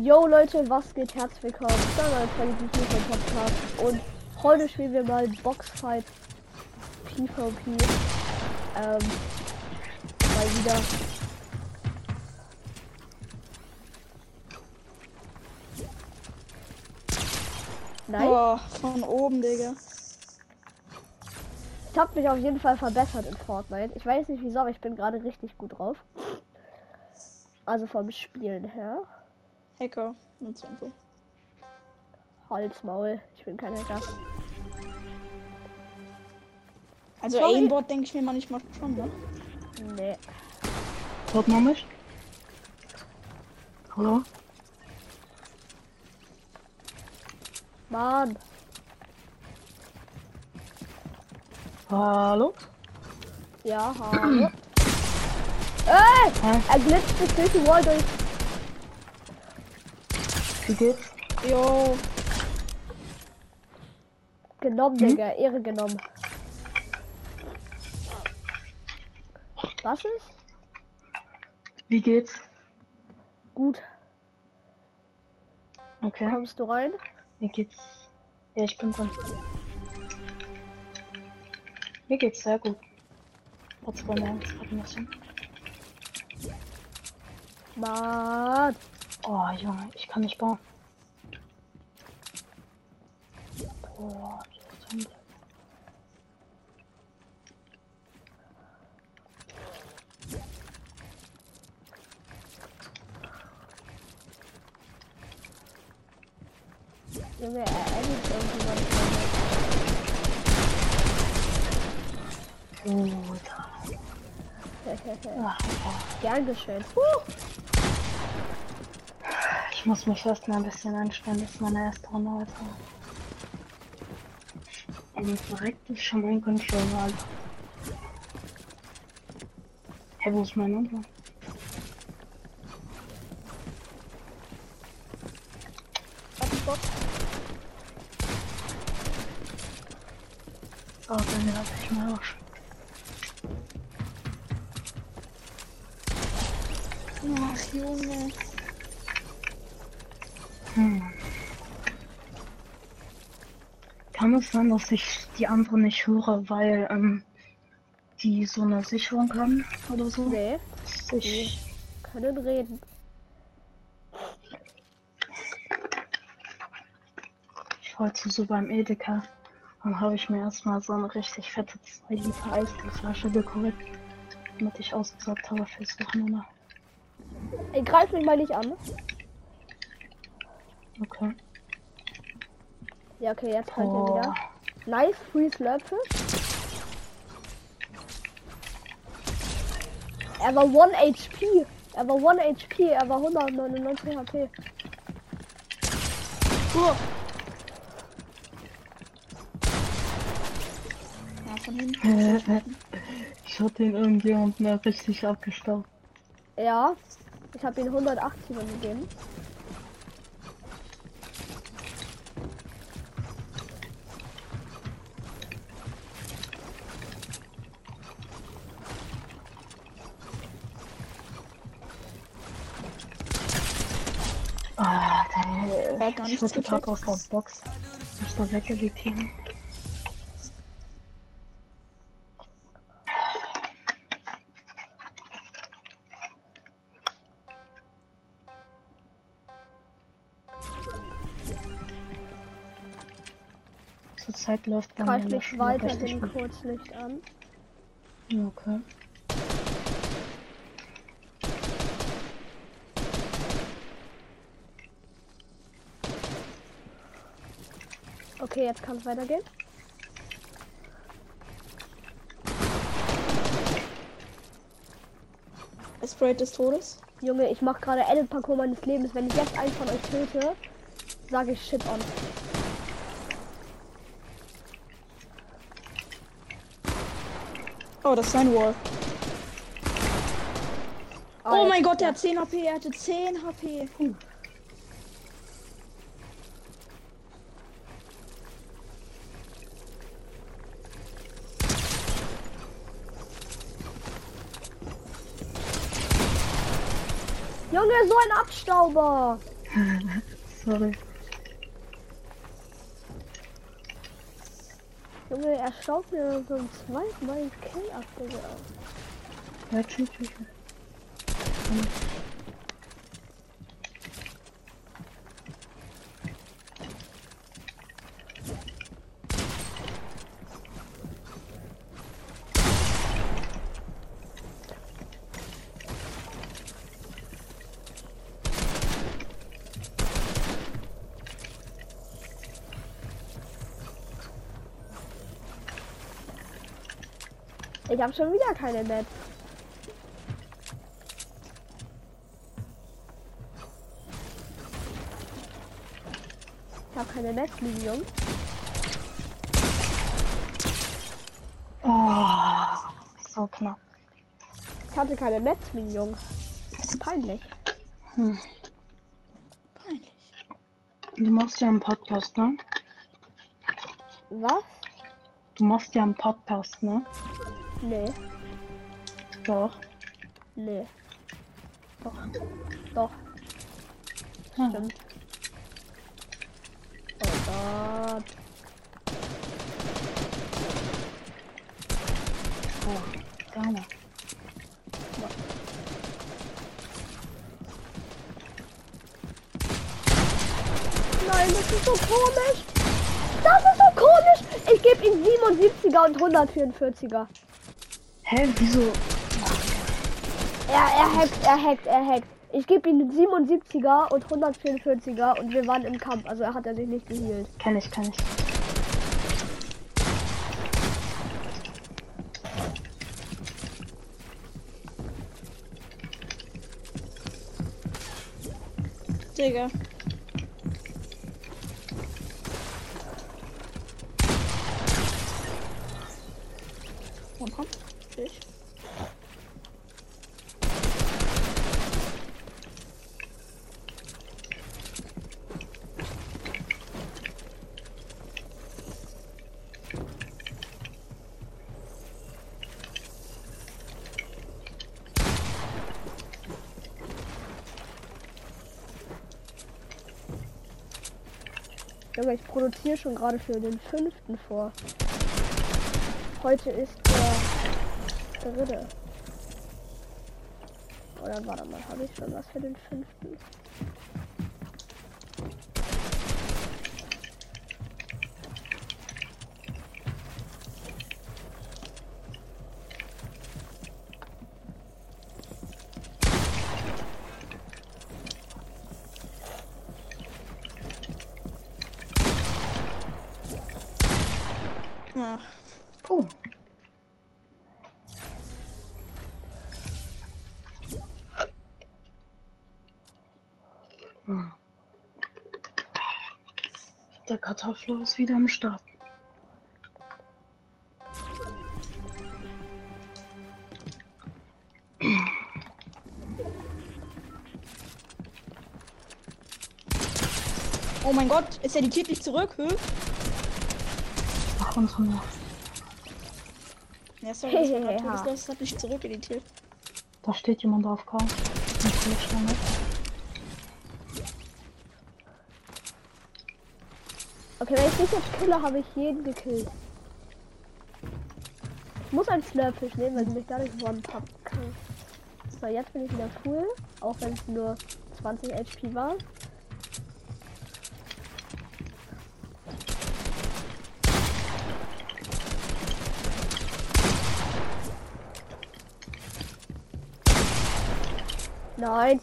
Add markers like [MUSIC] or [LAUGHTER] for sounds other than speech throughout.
Yo Leute, was geht? Herzlich willkommen zu einer Fußball Podcast und heute spielen wir mal Boxfight PvP. Ähm, mal wieder. Nein, Boah, von oben, Digga. ich habe mich auf jeden Fall verbessert in Fortnite. Ich weiß nicht wieso, aber ich bin gerade richtig gut drauf. Also vom Spielen her. Hacker. Zur Info. Halt's Maul, ich bin kein Hacker. Also Sorry. Aimbot denke ich mir manchmal schon, ne? Nee. Hört man mich? Hallo? Mann. Hallo? Ja, hallo. [CLEARS THROAT] Ey! Hä? Er glitscht sich durch die Wall durch. Wie geht's? Jo. Genommen, Hm? Digga. Ehre genommen. Was ist? Wie geht's? Gut. Okay. Kommst du rein? Mir geht's. Ja, ich bin dran. Mir geht's sehr gut. Trotz bei morgens gerade ein bisschen. Mann. Oh, Junge, ich kann nicht bauen. Boah, das ist Junge, er endet irgendwie manchmal. Alter. nicht. [LAUGHS] Ach, boah. Gern geschehen. Ich muss mich erst mal ein bisschen einstellen. Das ist meine erste Runde heute. Aber verreckt ist schon mein Controller. Hä, wo ist mein anderer? Oh, dann lass ich mal schon. Ach, Junge. Hm. Kann es sein, dass ich die anderen nicht höre, weil ähm, die so eine Sicherung haben oder so? Nee, Ich, können reden. ich wollte so beim Edeka. Dann habe ich mir erstmal so eine richtig fette 2 Liter Eisflasche geholt, damit ich ausgesagt habe fürs Wochenende. Ey, greif mich mal nicht an. Okay. Ja, okay, jetzt könnt ihr Oh, wieder. Nice, Free Slurpfish. Er war 1 HP. Er war 1 HP. Er war 199 HP. Oh. Ich hatte den irgendjemand mal richtig abgestaubt. Ja. Ich habe ihm 180 gegeben. War gar ich nichts wurde gerade aus der Box. Ist da weggelegt Zurzeit läuft bei Greif mir mich das weiter den. Kurzlicht an. Ja, Okay. Okay, jetzt kann es weitergehen. Sprite des Todes. Junge, ich mache gerade Edit Parcours meines Lebens. Wenn ich jetzt einen von euch töte, sage ich Shit on. Oh, das ist sein Wall. Ah, Oh jetzt- mein Gott, der hat 10 HP. Er hatte 10 HP. Junge, so ein Abstauber. [LAUGHS] Sorry. Junge, er staubt mir so ein zweites Mal den Kill ab, Digga. Ja, tschüss, tschüss. Ich hab schon wieder keine Net. Ich hab keine Net, Jungs. Oh, so knapp. Ich hatte keine Net, Jungs. Peinlich. Hm. Peinlich. Du machst ja einen Podcast, ne? Was? Du machst ja einen Podcast, ne? Nee, Doch. nee, Doch. doch, Hm. stimmt. Oh Gott. Oh, gerne. Nein, das ist so komisch. Das ist so komisch. Ich gebe ihm 77er und 144er. Hä, wieso? Er, er hackt, er hackt, er hackt. Ich gebe ihm 77er und 144er und wir waren im Kampf. Also er hat er sich nicht gehielt. Kenn ich, kenn ich. Digga. Und komm. Ich. Junge, ich produziere schon gerade für den fünften vor. Heute ist der dritte. Oder warte mal, habe ich schon was für den fünften? Hm. Der Kartoffel ist wieder am Start. Oh mein Gott, ist er editiert nicht zurück? Hä? Ach, und so. Ja, sorry, das [LAUGHS] Ja. das hat nicht zurück editiert. Da steht jemand auf K. Mit Okay, wenn ich dich jetzt kille, habe ich jeden gekillt. Ich muss einen Slurfish nehmen, weil du mich dadurch one-tappen kannst. So, jetzt bin ich wieder cool, auch wenn es nur 20 HP war. Nein.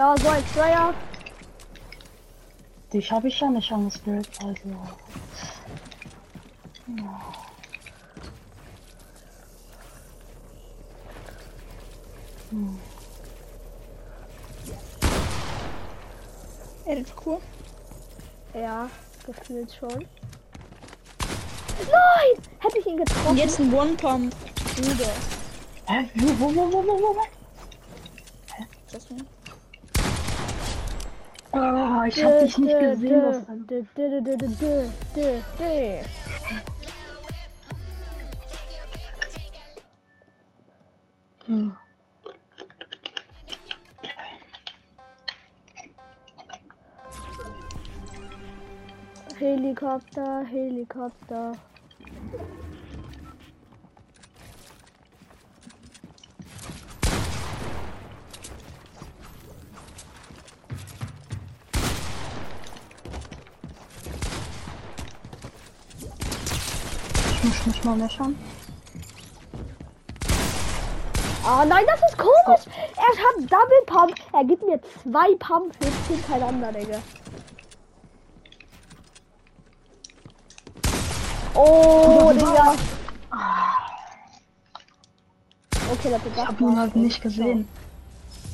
Ja, so ein Zweier. Dich habe ich ja nicht angespielt, also. Hm. Edit cool. Ja, gefühlt schon. Nein! Hätte ich ihn getroffen. Jetzt ein One-Pump. Bruder. Hä? Wo, wo, wo, wo, wo, wo? Das mir. Oh, ich hab dich nicht gesehen. Dö. hm. Helikopter, Helikopter. Ich muss mich mal meschern. Ah nein, das ist komisch. Er hat Double Pump. Er gibt mir zwei Pump Hits hintereinander, Digga. Oh, Digga. Okay, das ist Ich hab ihn halt nicht gesehen.